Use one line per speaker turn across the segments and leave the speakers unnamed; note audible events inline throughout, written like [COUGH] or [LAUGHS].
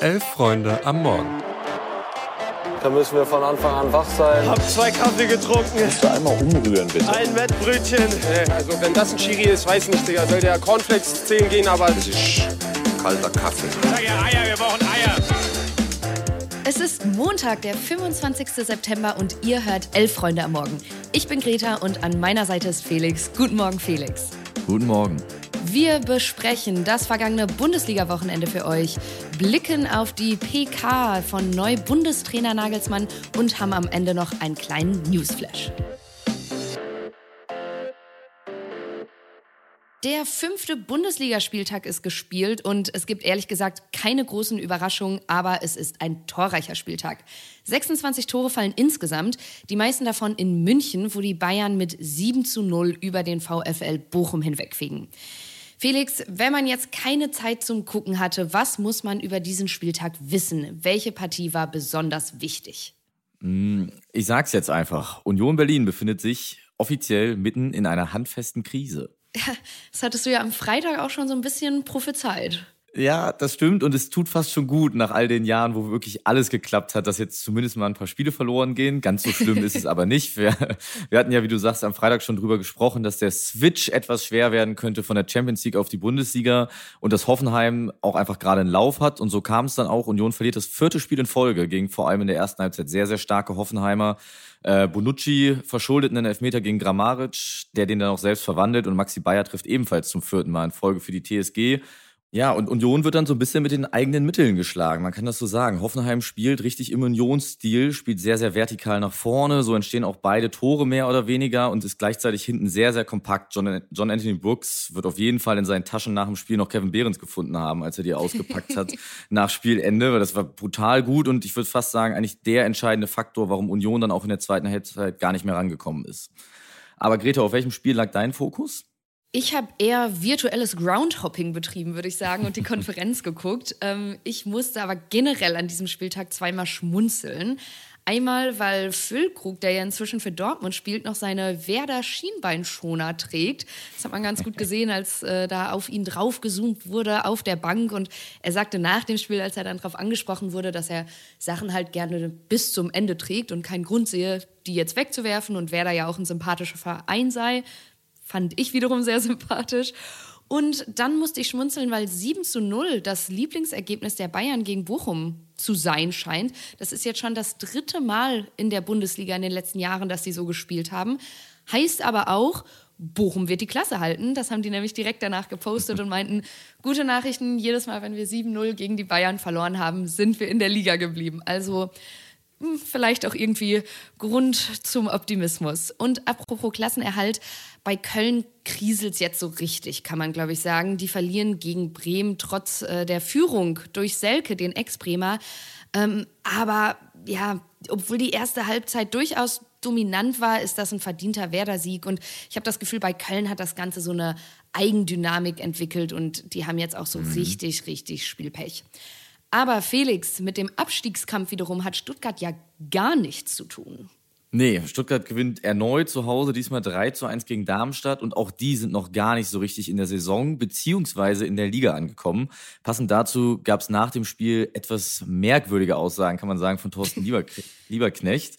Elf Freunde am Morgen.
Da müssen wir von Anfang an wach sein.
Hab zwei Kaffee getrunken.
Musst du einmal umrühren, bitte.
Ein Wettbrötchen.
Also wenn das ein Schiri ist, weiß nicht, Digga. Soll der Cornflakes 10 gehen, aber...
Das ist kalter Kaffee.
Sag ja Eier, wir brauchen Eier.
Es ist Montag, der 25. September und ihr hört Elf Freunde am Morgen. Ich bin Greta und an meiner Seite ist Felix. Guten Morgen, Felix.
Guten Morgen.
Wir besprechen das vergangene Bundesliga-Wochenende für euch, blicken auf die PK von Neu-Bundestrainer Nagelsmann und haben am Ende noch einen kleinen Newsflash. Der fünfte Bundesligaspieltag ist gespielt und es gibt ehrlich gesagt keine großen Überraschungen, aber es ist ein torreicher Spieltag. 26 Tore fallen insgesamt, die meisten davon in München, wo die Bayern mit 7 zu 0 über den VfL Bochum hinwegfegen. Felix, wenn man jetzt keine Zeit zum Gucken hatte, was muss man über diesen Spieltag wissen? Welche Partie war besonders wichtig?
Ich sag's jetzt einfach. Union Berlin befindet sich offiziell mitten in einer handfesten Krise. [LAUGHS]
Das hattest du ja am Freitag auch schon so ein bisschen prophezeit.
Ja, das stimmt und es tut fast schon gut nach all den Jahren, wo wirklich alles geklappt hat, dass jetzt zumindest mal ein paar Spiele verloren gehen. Ganz so schlimm ist es [LAUGHS] aber nicht. Wir, wir hatten ja, wie du sagst, am Freitag schon drüber gesprochen, dass der Switch etwas schwer werden könnte von der Champions League auf die Bundesliga und dass Hoffenheim auch einfach gerade einen Lauf hat und so kam es dann auch. Union verliert das vierte Spiel in Folge gegen vor allem in der ersten Halbzeit sehr, sehr starke Hoffenheimer. Äh, Bonucci verschuldet einen Elfmeter gegen Grammaric, der den dann auch selbst verwandelt und Maxi Bayer trifft ebenfalls zum vierten Mal in Folge für die TSG. Ja, und Union wird dann so ein bisschen mit den eigenen Mitteln geschlagen. Man kann das so sagen. Hoffenheim spielt richtig im Unionsstil, spielt sehr, sehr vertikal nach vorne. So entstehen auch beide Tore mehr oder weniger und ist gleichzeitig hinten sehr, sehr kompakt. John, John Anthony Brooks wird auf jeden Fall in seinen Taschen nach dem Spiel noch Kevin Behrens gefunden haben, als er die ausgepackt hat [LAUGHS] nach Spielende, weil das war brutal gut und ich würde fast sagen, eigentlich der entscheidende Faktor, warum Union dann auch in der zweiten Halbzeit gar nicht mehr rangekommen ist. Aber Greta, auf welchem Spiel lag dein Fokus?
Ich habe eher virtuelles Groundhopping betrieben, würde ich sagen, und die [LAUGHS] Konferenz geguckt. Ähm, ich musste aber generell an diesem Spieltag zweimal schmunzeln. Einmal, weil Füllkrug, der ja inzwischen für Dortmund spielt, noch seine Werder Schienbeinschoner trägt. Das hat man ganz gut gesehen, als äh, da auf ihn draufgezoomt wurde auf der Bank. Und er sagte nach dem Spiel, als er dann darauf angesprochen wurde, dass er Sachen halt gerne bis zum Ende trägt und keinen Grund sehe, die jetzt wegzuwerfen und Werder ja auch ein sympathischer Verein sei fand ich wiederum sehr sympathisch. Und dann musste ich schmunzeln, weil 7 zu 0 das Lieblingsergebnis der Bayern gegen Bochum zu sein scheint. Das ist jetzt schon das dritte Mal in der Bundesliga in den letzten Jahren, dass sie so gespielt haben. Heißt aber auch, Bochum wird die Klasse halten. Das haben die nämlich direkt danach gepostet und meinten, gute Nachrichten, jedes Mal, wenn wir 7-0 gegen die Bayern verloren haben, sind wir in der Liga geblieben. Also vielleicht auch irgendwie Grund zum Optimismus. Und apropos Klassenerhalt, bei Köln kriselt es jetzt so richtig, kann man glaube ich sagen. Die verlieren gegen Bremen trotz äh, der Führung durch Selke, den Ex-Bremer. Ähm, aber ja, obwohl die erste Halbzeit durchaus dominant war, ist das ein verdienter Werder-Sieg. Und ich habe das Gefühl, bei Köln hat das Ganze so eine Eigendynamik entwickelt und die haben jetzt auch so mhm. richtig, richtig Spielpech. Aber Felix, mit dem Abstiegskampf wiederum hat Stuttgart ja gar nichts zu tun.
Nee, Stuttgart gewinnt erneut zu Hause, diesmal 3 zu 1 gegen Darmstadt und auch die sind noch gar nicht so richtig in der Saison beziehungsweise in der Liga angekommen. Passend dazu gab es nach dem Spiel etwas merkwürdige Aussagen, kann man sagen, von Thorsten [LAUGHS] Lieberknecht.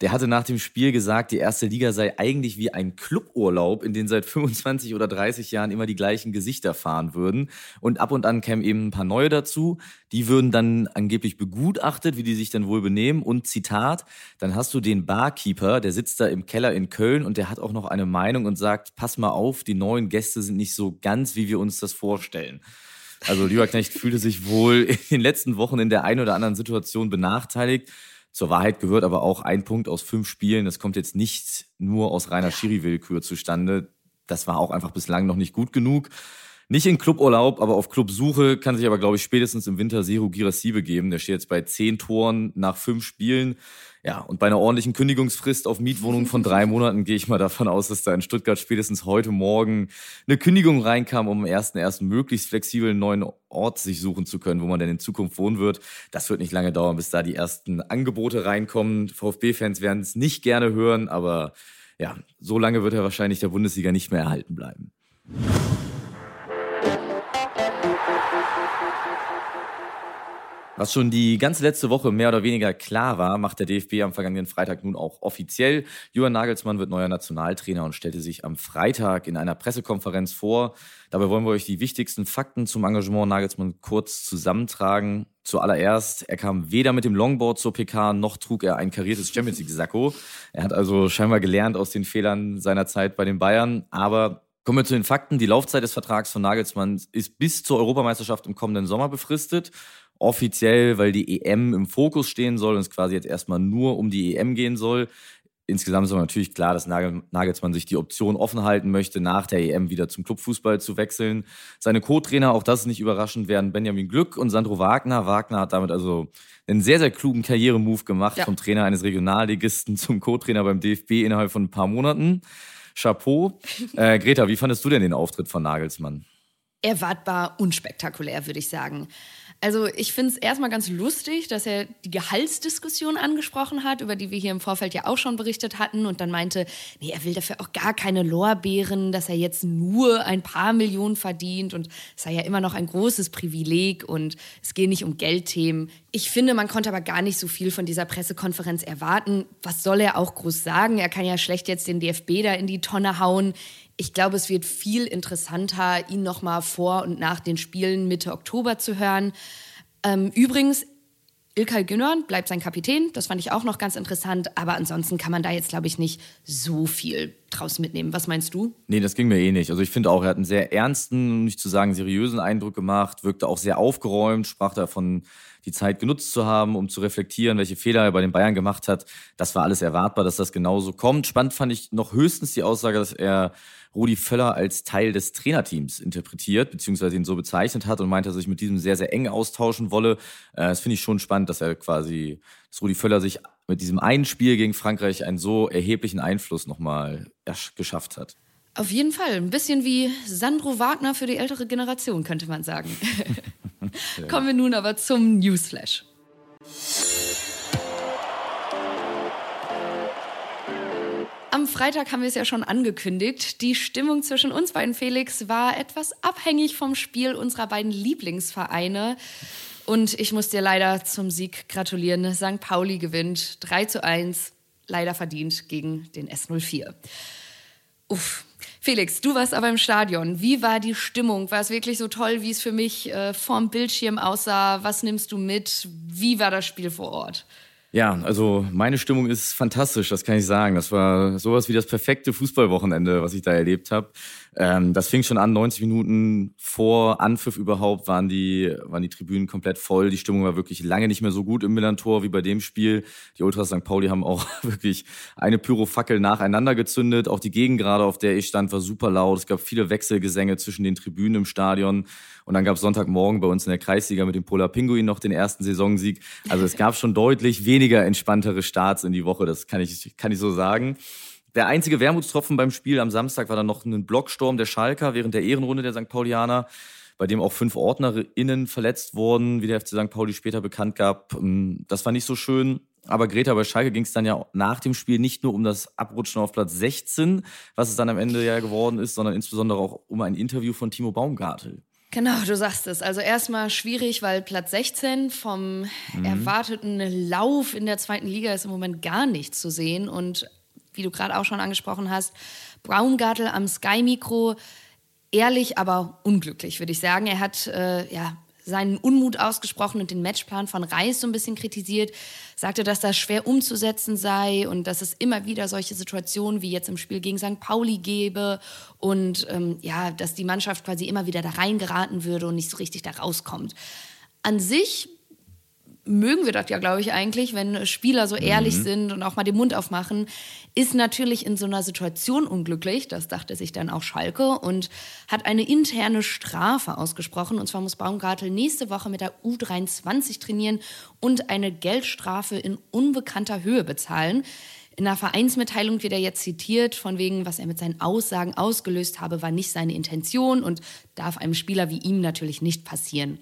Der hatte nach dem Spiel gesagt, die erste Liga sei eigentlich wie ein Cluburlaub, in den seit 25 oder 30 Jahren immer die gleichen Gesichter fahren würden. Und ab und an kämen eben ein paar neue dazu. Die würden dann angeblich begutachtet, wie die sich dann wohl benehmen. Und Zitat, dann hast du den Barkeeper, der sitzt da im Keller in Köln und der hat auch noch eine Meinung und sagt, pass mal auf, die neuen Gäste sind nicht so ganz, wie wir uns das vorstellen. Also Lieberknecht fühlte sich wohl in den letzten Wochen in der einen oder anderen Situation benachteiligt zur Wahrheit gehört aber auch ein Punkt aus fünf Spielen. Das kommt jetzt nicht nur aus reiner Schiri-Willkür zustande. Das war auch einfach bislang noch nicht gut genug. Nicht in Cluburlaub, aber auf Clubsuche kann sich aber, glaube ich, spätestens im Winter Seru Girassi begeben. Der steht jetzt bei zehn Toren nach fünf Spielen. Ja, und bei einer ordentlichen Kündigungsfrist auf Mietwohnungen von drei Monaten gehe ich mal davon aus, dass da in Stuttgart spätestens heute Morgen eine Kündigung reinkam, um am ersten ersten möglichst flexibel einen neuen Ort sich suchen zu können, wo man denn in Zukunft wohnen wird. Das wird nicht lange dauern, bis da die ersten Angebote reinkommen. VfB-Fans werden es nicht gerne hören, aber ja, so lange wird er wahrscheinlich der Bundesliga nicht mehr erhalten bleiben. Was schon die ganze letzte Woche mehr oder weniger klar war, macht der DFB am vergangenen Freitag nun auch offiziell. Johann Nagelsmann wird neuer Nationaltrainer und stellte sich am Freitag in einer Pressekonferenz vor. Dabei wollen wir euch die wichtigsten Fakten zum Engagement Nagelsmann kurz zusammentragen. Zuallererst, er kam weder mit dem Longboard zur PK, noch trug er ein kariertes Champions League-Sakko. Er hat also scheinbar gelernt aus den Fehlern seiner Zeit bei den Bayern, aber Kommen wir zu den Fakten. Die Laufzeit des Vertrags von Nagelsmann ist bis zur Europameisterschaft im kommenden Sommer befristet offiziell, weil die EM im Fokus stehen soll und es quasi jetzt erstmal nur um die EM gehen soll. Insgesamt ist aber natürlich klar, dass Nagelsmann sich die Option offen halten möchte, nach der EM wieder zum Clubfußball zu wechseln. Seine Co-Trainer, auch das ist nicht überraschend, werden Benjamin Glück und Sandro Wagner. Wagner hat damit also einen sehr, sehr klugen Karrieremove gemacht, ja. vom Trainer eines Regionalligisten [LAUGHS] zum Co-Trainer beim DFB innerhalb von ein paar Monaten. Chapeau. Äh, Greta, wie fandest du denn den Auftritt von Nagelsmann?
Erwartbar unspektakulär, würde ich sagen. Also ich finde es erstmal ganz lustig, dass er die Gehaltsdiskussion angesprochen hat, über die wir hier im Vorfeld ja auch schon berichtet hatten und dann meinte, nee, er will dafür auch gar keine Lorbeeren, dass er jetzt nur ein paar Millionen verdient und es sei ja immer noch ein großes Privileg und es gehe nicht um Geldthemen. Ich finde, man konnte aber gar nicht so viel von dieser Pressekonferenz erwarten. Was soll er auch groß sagen? Er kann ja schlecht jetzt den DFB da in die Tonne hauen. Ich glaube, es wird viel interessanter, ihn noch mal vor und nach den Spielen Mitte Oktober zu hören. Ähm, übrigens, Ilkay Gündogan bleibt sein Kapitän. Das fand ich auch noch ganz interessant. Aber ansonsten kann man da jetzt, glaube ich, nicht so viel draus mitnehmen. Was meinst du?
Nee, das ging mir eh nicht. Also ich finde auch, er hat einen sehr ernsten, um nicht zu sagen seriösen Eindruck gemacht, wirkte auch sehr aufgeräumt, sprach davon, die Zeit genutzt zu haben, um zu reflektieren, welche Fehler er bei den Bayern gemacht hat. Das war alles erwartbar, dass das genauso kommt. Spannend fand ich noch höchstens die Aussage, dass er Rudi Völler als Teil des Trainerteams interpretiert, beziehungsweise ihn so bezeichnet hat und meinte, dass er sich mit diesem sehr, sehr eng austauschen wolle. Äh, das finde ich schon spannend, dass er quasi, dass Rudi Völler sich mit diesem einen Spiel gegen Frankreich einen so erheblichen Einfluss nochmal geschafft hat.
Auf jeden Fall. Ein bisschen wie Sandro Wagner für die ältere Generation, könnte man sagen. [LAUGHS] [LAUGHS] Kommen wir nun aber zum Newsflash. Am Freitag haben wir es ja schon angekündigt. Die Stimmung zwischen uns beiden, Felix, war etwas abhängig vom Spiel unserer beiden Lieblingsvereine. Und ich muss dir leider zum Sieg gratulieren. St. Pauli gewinnt 3 zu 1, leider verdient gegen den S04. Uff. Felix, du warst aber im Stadion. Wie war die Stimmung? War es wirklich so toll, wie es für mich äh, vorm Bildschirm aussah? Was nimmst du mit? Wie war das Spiel vor Ort?
Ja, also meine Stimmung ist fantastisch, das kann ich sagen. Das war sowas wie das perfekte Fußballwochenende, was ich da erlebt habe. Ähm, das fing schon an, 90 Minuten vor Anpfiff überhaupt waren die, waren die Tribünen komplett voll. Die Stimmung war wirklich lange nicht mehr so gut im Millantor wie bei dem Spiel. Die Ultras St. Pauli haben auch [LAUGHS] wirklich eine Pyrofackel nacheinander gezündet. Auch die Gegend gerade, auf der ich stand, war super laut. Es gab viele Wechselgesänge zwischen den Tribünen im Stadion. Und dann gab es Sonntagmorgen bei uns in der Kreisliga mit dem Polar Pinguin noch den ersten Saisonsieg. Also es gab schon deutlich weniger entspanntere Starts in die Woche. Das kann ich, kann ich so sagen. Der einzige Wermutstropfen beim Spiel am Samstag war dann noch ein Blocksturm der Schalker während der Ehrenrunde der St. Paulianer, bei dem auch fünf OrdnerInnen verletzt wurden, wie der FC St. Pauli später bekannt gab. Ähm, das war nicht so schön. Aber Greta, bei Schalke ging es dann ja nach dem Spiel nicht nur um das Abrutschen auf Platz 16, was es dann am Ende ja geworden ist, sondern insbesondere auch um ein Interview von Timo Baumgartel.
Genau, du sagst es. Also erstmal schwierig, weil Platz 16 vom mhm. erwarteten Lauf in der zweiten Liga ist im Moment gar nichts zu sehen. Und wie du gerade auch schon angesprochen hast, Braungartel am Sky-Mikro, ehrlich, aber unglücklich, würde ich sagen. Er hat äh, ja, seinen Unmut ausgesprochen und den Matchplan von Reis so ein bisschen kritisiert, sagte, dass das schwer umzusetzen sei und dass es immer wieder solche Situationen wie jetzt im Spiel gegen St. Pauli gäbe und ähm, ja, dass die Mannschaft quasi immer wieder da reingeraten würde und nicht so richtig da rauskommt. An sich mögen wir das ja, glaube ich, eigentlich, wenn Spieler so ehrlich mhm. sind und auch mal den Mund aufmachen, ist natürlich in so einer Situation unglücklich, das dachte sich dann auch Schalke, und hat eine interne Strafe ausgesprochen. Und zwar muss Baumgartel nächste Woche mit der U23 trainieren und eine Geldstrafe in unbekannter Höhe bezahlen. In einer Vereinsmitteilung wird er jetzt zitiert, von wegen, was er mit seinen Aussagen ausgelöst habe, war nicht seine Intention und darf einem Spieler wie ihm natürlich nicht passieren.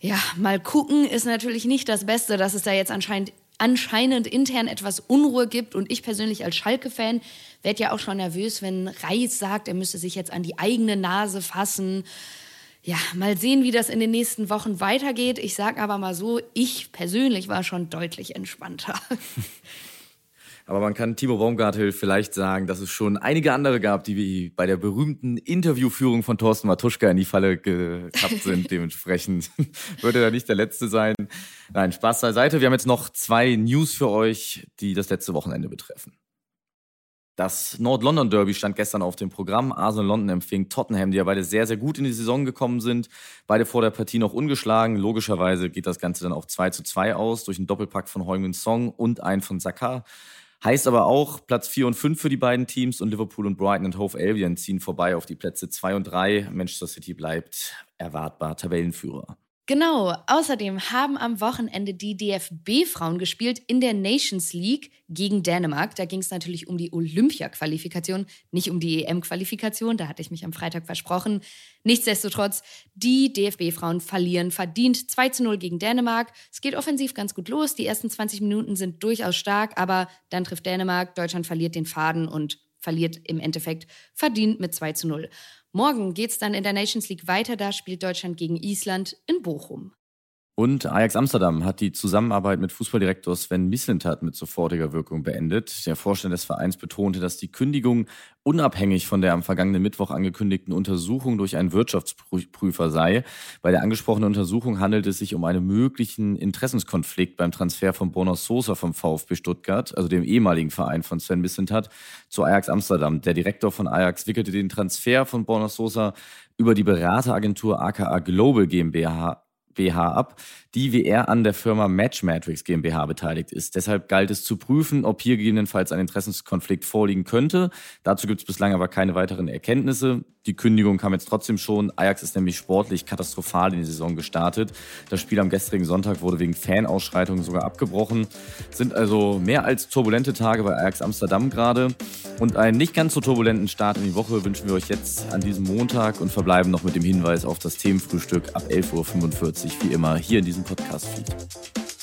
Ja, mal gucken ist natürlich nicht das Beste, dass es da jetzt anscheinend, anscheinend intern etwas Unruhe gibt. Und ich persönlich als Schalke-Fan werde ja auch schon nervös, wenn Reis sagt, er müsse sich jetzt an die eigene Nase fassen. Ja, mal sehen, wie das in den nächsten Wochen weitergeht. Ich sage aber mal so, ich persönlich war schon deutlich entspannter. [LAUGHS]
Aber man kann Timo Baumgartel vielleicht sagen, dass es schon einige andere gab, die wie bei der berühmten Interviewführung von Thorsten Matuschka in die Falle getappt sind. [LAUGHS] Dementsprechend [LAUGHS] würde er nicht der Letzte sein. Nein, Spaß beiseite. Wir haben jetzt noch zwei News für euch, die das letzte Wochenende betreffen. Das Nord-London Derby stand gestern auf dem Programm. Arsenal London empfing Tottenham, die ja beide sehr, sehr gut in die Saison gekommen sind. Beide vor der Partie noch ungeschlagen. Logischerweise geht das Ganze dann auch 2 zu 2 aus durch einen Doppelpack von Heung-Min Song und einen von Saka. Heißt aber auch Platz 4 und 5 für die beiden Teams und Liverpool und Brighton und Hove Albion ziehen vorbei auf die Plätze 2 und 3. Manchester City bleibt erwartbar Tabellenführer.
Genau, außerdem haben am Wochenende die DFB-Frauen gespielt in der Nations League gegen Dänemark. Da ging es natürlich um die Olympia-Qualifikation, nicht um die EM-Qualifikation, da hatte ich mich am Freitag versprochen. Nichtsdestotrotz, die DFB-Frauen verlieren verdient 2 zu 0 gegen Dänemark. Es geht offensiv ganz gut los, die ersten 20 Minuten sind durchaus stark, aber dann trifft Dänemark, Deutschland verliert den Faden und verliert im Endeffekt verdient mit 2 zu 0. Morgen geht es dann in der Nations League weiter. Da spielt Deutschland gegen Island in Bochum.
Und Ajax Amsterdam hat die Zusammenarbeit mit Fußballdirektor Sven Mislintat mit sofortiger Wirkung beendet. Der Vorstand des Vereins betonte, dass die Kündigung unabhängig von der am vergangenen Mittwoch angekündigten Untersuchung durch einen Wirtschaftsprüfer sei. Bei der angesprochenen Untersuchung handelt es sich um einen möglichen Interessenskonflikt beim Transfer von Bruno Sosa vom VfB Stuttgart, also dem ehemaligen Verein von Sven Mislintat, zu Ajax Amsterdam. Der Direktor von Ajax wickelte den Transfer von Bruno Sosa über die Berateragentur AKA Global GmbH BH ab, die wie er an der Firma Matchmatrix GmbH beteiligt ist. Deshalb galt es zu prüfen, ob hier gegebenenfalls ein Interessenskonflikt vorliegen könnte. Dazu gibt es bislang aber keine weiteren Erkenntnisse. Die Kündigung kam jetzt trotzdem schon. Ajax ist nämlich sportlich katastrophal in die Saison gestartet. Das Spiel am gestrigen Sonntag wurde wegen Fanausschreitungen sogar abgebrochen. Sind also mehr als turbulente Tage bei Ajax Amsterdam gerade. Und einen nicht ganz so turbulenten Start in die Woche wünschen wir euch jetzt an diesem Montag und verbleiben noch mit dem Hinweis auf das Themenfrühstück ab 11.45 Uhr, wie immer, hier in diesem Podcast-Feed.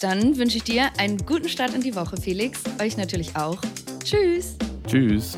Dann wünsche ich dir einen guten Start in die Woche, Felix. Euch natürlich auch. Tschüss.
Tschüss.